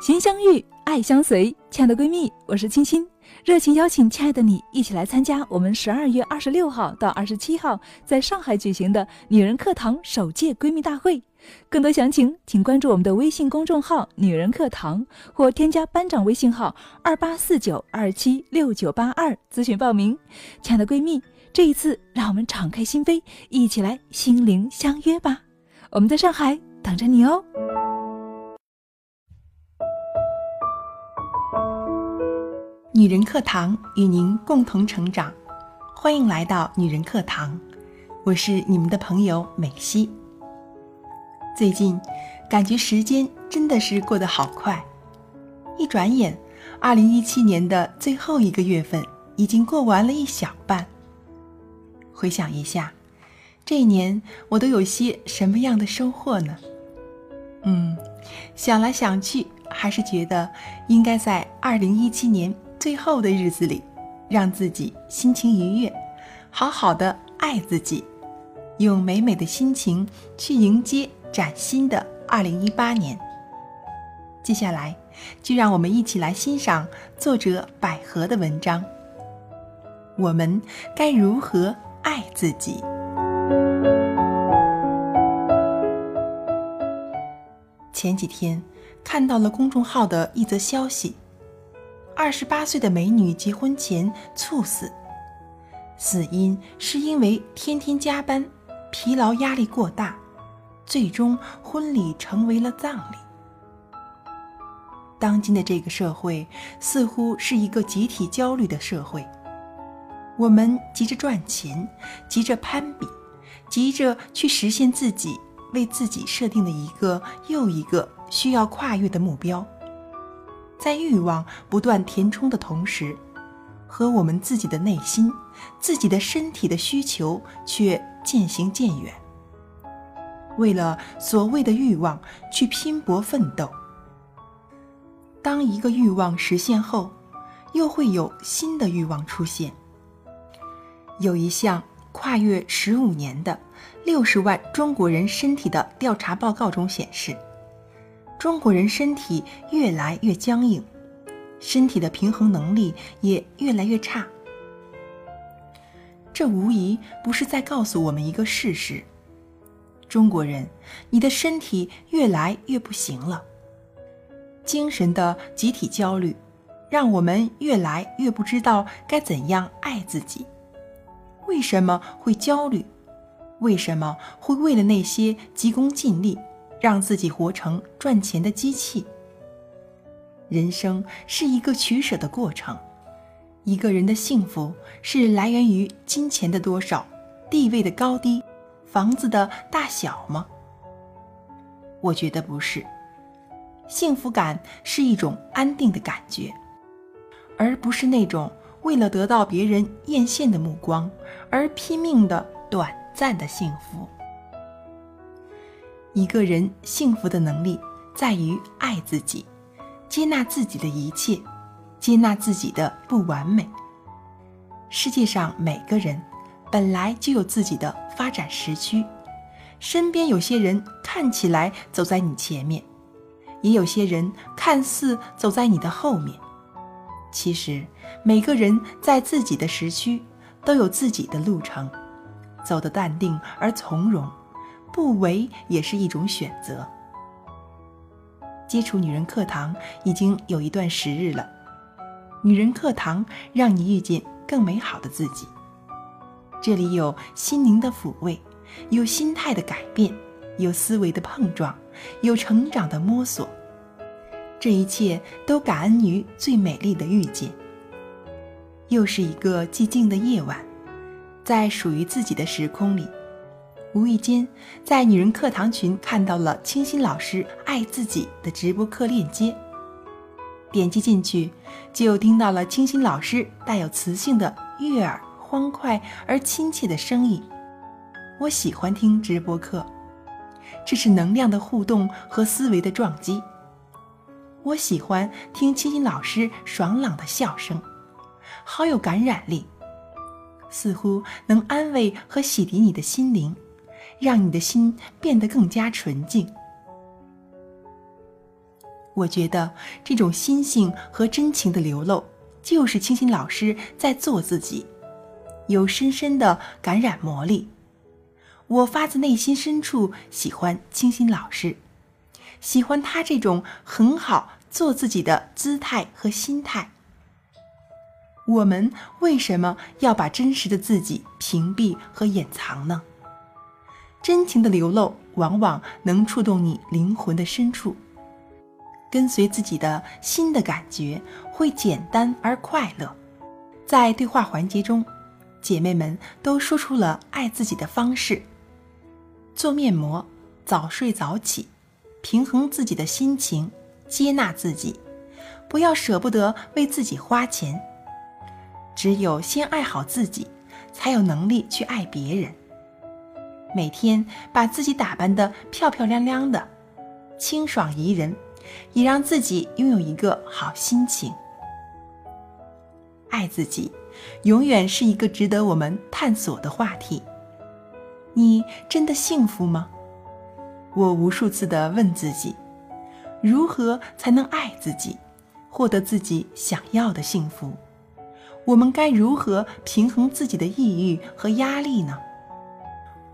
心相遇，爱相随。亲爱的闺蜜，我是青青，热情邀请亲爱的你一起来参加我们十二月二十六号到二十七号在上海举行的女人课堂首届闺蜜大会。更多详情，请关注我们的微信公众号“女人课堂”或添加班长微信号二八四九二七六九八二咨询报名。亲爱的闺蜜，这一次让我们敞开心扉，一起来心灵相约吧！我们在上海等着你哦。女人课堂与您共同成长，欢迎来到女人课堂，我是你们的朋友美西。最近，感觉时间真的是过得好快，一转眼，二零一七年的最后一个月份已经过完了一小半。回想一下，这一年我都有些什么样的收获呢？嗯，想来想去，还是觉得应该在二零一七年最后的日子里，让自己心情愉悦，好好的爱自己，用美美的心情去迎接。崭新的二零一八年。接下来，就让我们一起来欣赏作者百合的文章。我们该如何爱自己？前几天看到了公众号的一则消息：二十八岁的美女结婚前猝死，死因是因为天天加班，疲劳压力过大。最终，婚礼成为了葬礼。当今的这个社会似乎是一个集体焦虑的社会，我们急着赚钱，急着攀比，急着去实现自己为自己设定的一个又一个需要跨越的目标，在欲望不断填充的同时，和我们自己的内心、自己的身体的需求却渐行渐远。为了所谓的欲望去拼搏奋斗。当一个欲望实现后，又会有新的欲望出现。有一项跨越十五年的六十万中国人身体的调查报告中显示，中国人身体越来越僵硬，身体的平衡能力也越来越差。这无疑不是在告诉我们一个事实。中国人，你的身体越来越不行了。精神的集体焦虑，让我们越来越不知道该怎样爱自己。为什么会焦虑？为什么会为了那些急功近利，让自己活成赚钱的机器？人生是一个取舍的过程。一个人的幸福是来源于金钱的多少，地位的高低。房子的大小吗？我觉得不是。幸福感是一种安定的感觉，而不是那种为了得到别人艳羡的目光而拼命的短暂的幸福。一个人幸福的能力在于爱自己，接纳自己的一切，接纳自己的不完美。世界上每个人。本来就有自己的发展时区，身边有些人看起来走在你前面，也有些人看似走在你的后面。其实，每个人在自己的时区都有自己的路程，走得淡定而从容，不为也是一种选择。接触女人课堂已经有一段时日了，女人课堂让你遇见更美好的自己。这里有心灵的抚慰，有心态的改变，有思维的碰撞，有成长的摸索。这一切都感恩于最美丽的遇见。又是一个寂静的夜晚，在属于自己的时空里，无意间在女人课堂群看到了清新老师爱自己的直播课链接，点击进去，就听到了清新老师带有磁性的悦耳。欢快而亲切的声音，我喜欢听直播课，这是能量的互动和思维的撞击。我喜欢听清新老师爽朗的笑声，好有感染力，似乎能安慰和洗涤你的心灵，让你的心变得更加纯净。我觉得这种心性和真情的流露，就是清新老师在做自己，有深深的感染魔力。我发自内心深处喜欢清新老师，喜欢他这种很好做自己的姿态和心态。我们为什么要把真实的自己屏蔽和掩藏呢？真情的流露往往能触动你灵魂的深处。跟随自己的心的感觉，会简单而快乐。在对话环节中，姐妹们都说出了爱自己的方式：做面膜、早睡早起、平衡自己的心情、接纳自己，不要舍不得为自己花钱。只有先爱好自己，才有能力去爱别人。每天把自己打扮得漂漂亮亮的，清爽宜人。也让自己拥有一个好心情。爱自己，永远是一个值得我们探索的话题。你真的幸福吗？我无数次的问自己：如何才能爱自己，获得自己想要的幸福？我们该如何平衡自己的抑郁和压力呢？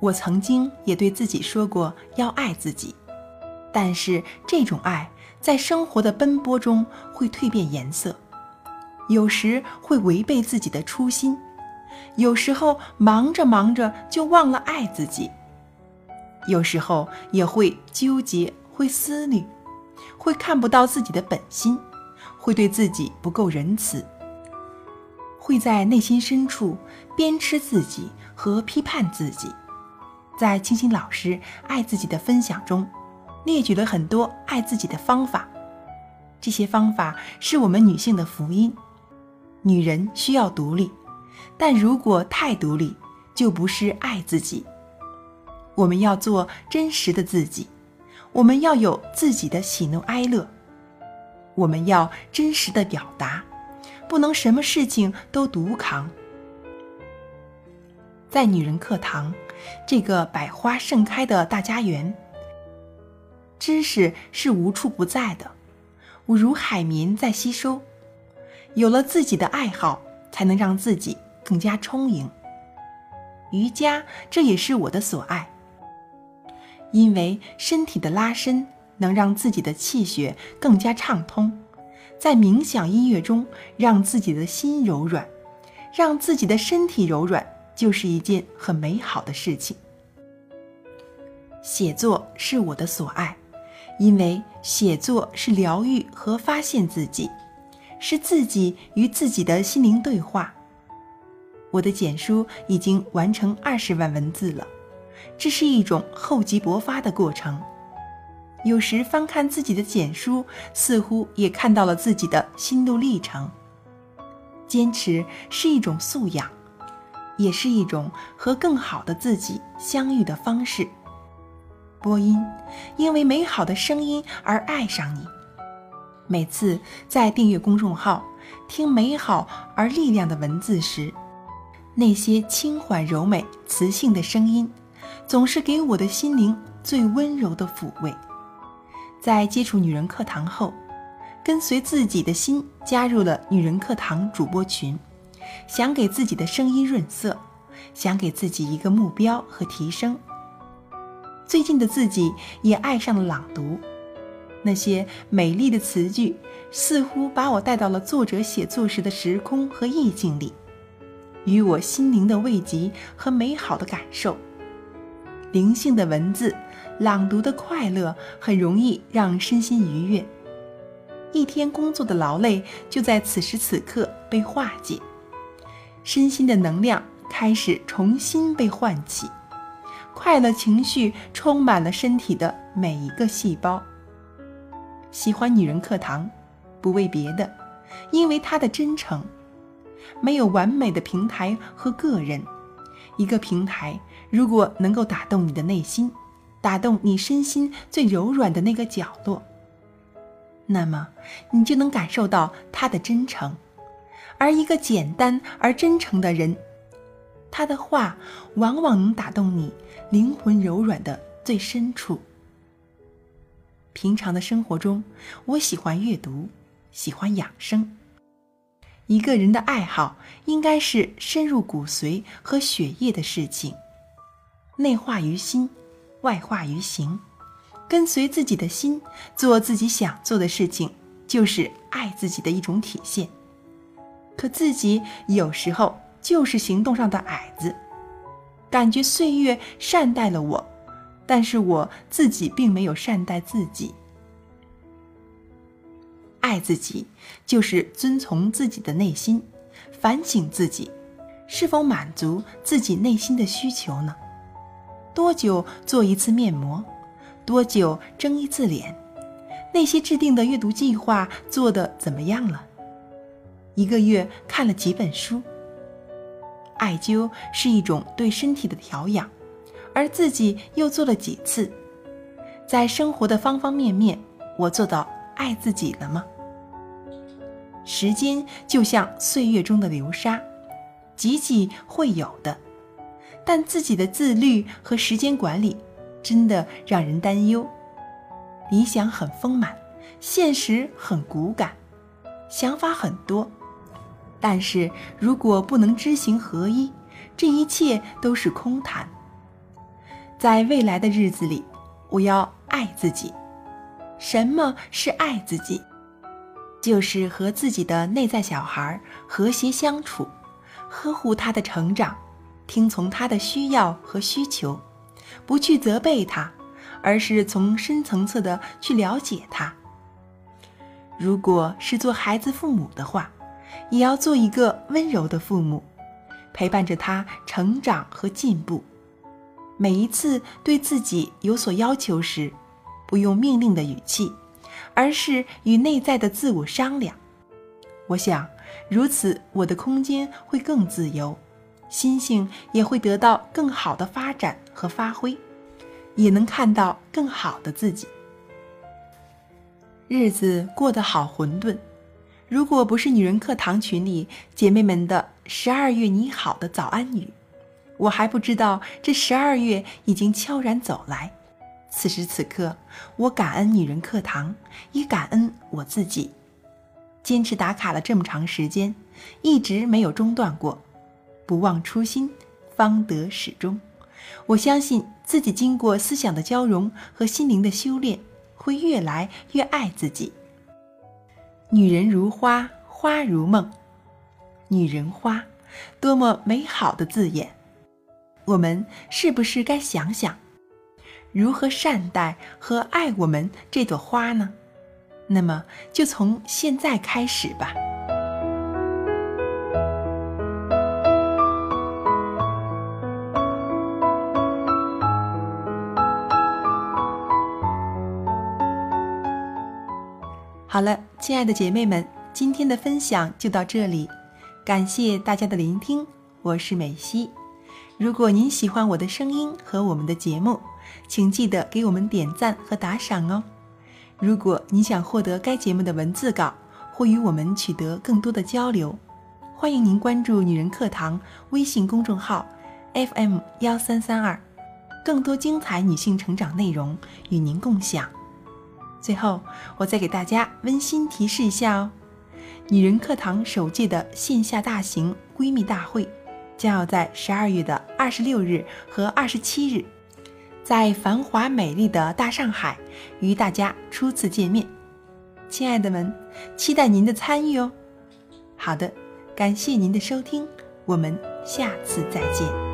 我曾经也对自己说过要爱自己，但是这种爱。在生活的奔波中，会蜕变颜色，有时会违背自己的初心，有时候忙着忙着就忘了爱自己，有时候也会纠结，会思虑，会看不到自己的本心，会对自己不够仁慈，会在内心深处鞭笞自己和批判自己。在清新老师爱自己的分享中。列举了很多爱自己的方法，这些方法是我们女性的福音。女人需要独立，但如果太独立，就不是爱自己。我们要做真实的自己，我们要有自己的喜怒哀乐，我们要真实的表达，不能什么事情都独扛。在女人课堂，这个百花盛开的大家园。知识是无处不在的，我如海绵在吸收。有了自己的爱好，才能让自己更加充盈。瑜伽，这也是我的所爱，因为身体的拉伸能让自己的气血更加畅通，在冥想音乐中让自己的心柔软，让自己的身体柔软，就是一件很美好的事情。写作是我的所爱。因为写作是疗愈和发现自己，是自己与自己的心灵对话。我的简书已经完成二十万文字了，这是一种厚积薄发的过程。有时翻看自己的简书，似乎也看到了自己的心路历程。坚持是一种素养，也是一种和更好的自己相遇的方式。播音，因为美好的声音而爱上你。每次在订阅公众号听美好而力量的文字时，那些轻缓柔美、磁性的声音，总是给我的心灵最温柔的抚慰。在接触女人课堂后，跟随自己的心加入了女人课堂主播群，想给自己的声音润色，想给自己一个目标和提升。最近的自己也爱上了朗读，那些美丽的词句似乎把我带到了作者写作时的时空和意境里，与我心灵的慰藉和美好的感受。灵性的文字，朗读的快乐，很容易让身心愉悦。一天工作的劳累就在此时此刻被化解，身心的能量开始重新被唤起。快乐情绪充满了身体的每一个细胞。喜欢女人课堂，不为别的，因为她的真诚。没有完美的平台和个人，一个平台如果能够打动你的内心，打动你身心最柔软的那个角落，那么你就能感受到他的真诚。而一个简单而真诚的人。他的话往往能打动你灵魂柔软的最深处。平常的生活中，我喜欢阅读，喜欢养生。一个人的爱好应该是深入骨髓和血液的事情，内化于心，外化于行，跟随自己的心，做自己想做的事情，就是爱自己的一种体现。可自己有时候就是行动上的矮子，感觉岁月善待了我。但是我自己并没有善待自己。爱自己，就是遵从自己的内心，反省自己，是否满足自己内心的需求呢？多久做一次面膜？多久蒸一次脸？那些制定的阅读计划做的怎么样了？一个月看了几本书？艾灸是一种对身体的调养。而自己又做了几次，在生活的方方面面，我做到爱自己了吗？时间就像岁月中的流沙，挤挤会有的，但自己的自律和时间管理，真的让人担忧。理想很丰满，现实很骨感，想法很多，但是如果不能知行合一，这一切都是空谈。在未来的日子里，我要爱自己。什么是爱自己？就是和自己的内在小孩和谐相处，呵护他的成长，听从他的需要和需求，不去责备他，而是从深层次的去了解他。如果是做孩子父母的话，也要做一个温柔的父母，陪伴着他成长和进步。每一次对自己有所要求时，不用命令的语气，而是与内在的自我商量。我想，如此我的空间会更自由，心性也会得到更好的发展和发挥，也能看到更好的自己。日子过得好混沌，如果不是女人课堂群里姐妹们的十二月你好的早安语。我还不知道这十二月已经悄然走来，此时此刻，我感恩女人课堂，也感恩我自己，坚持打卡了这么长时间，一直没有中断过，不忘初心，方得始终。我相信自己经过思想的交融和心灵的修炼，会越来越爱自己。女人如花，花如梦，女人花，多么美好的字眼。我们是不是该想想，如何善待和爱我们这朵花呢？那么就从现在开始吧。好了，亲爱的姐妹们，今天的分享就到这里，感谢大家的聆听，我是美西。如果您喜欢我的声音和我们的节目，请记得给我们点赞和打赏哦。如果你想获得该节目的文字稿或与我们取得更多的交流，欢迎您关注“女人课堂”微信公众号 FM 幺三三二，更多精彩女性成长内容与您共享。最后，我再给大家温馨提示一下哦，“女人课堂”首届的线下大型闺蜜大会。将要在十二月的二十六日和二十七日，在繁华美丽的大上海与大家初次见面，亲爱的们，期待您的参与哦。好的，感谢您的收听，我们下次再见。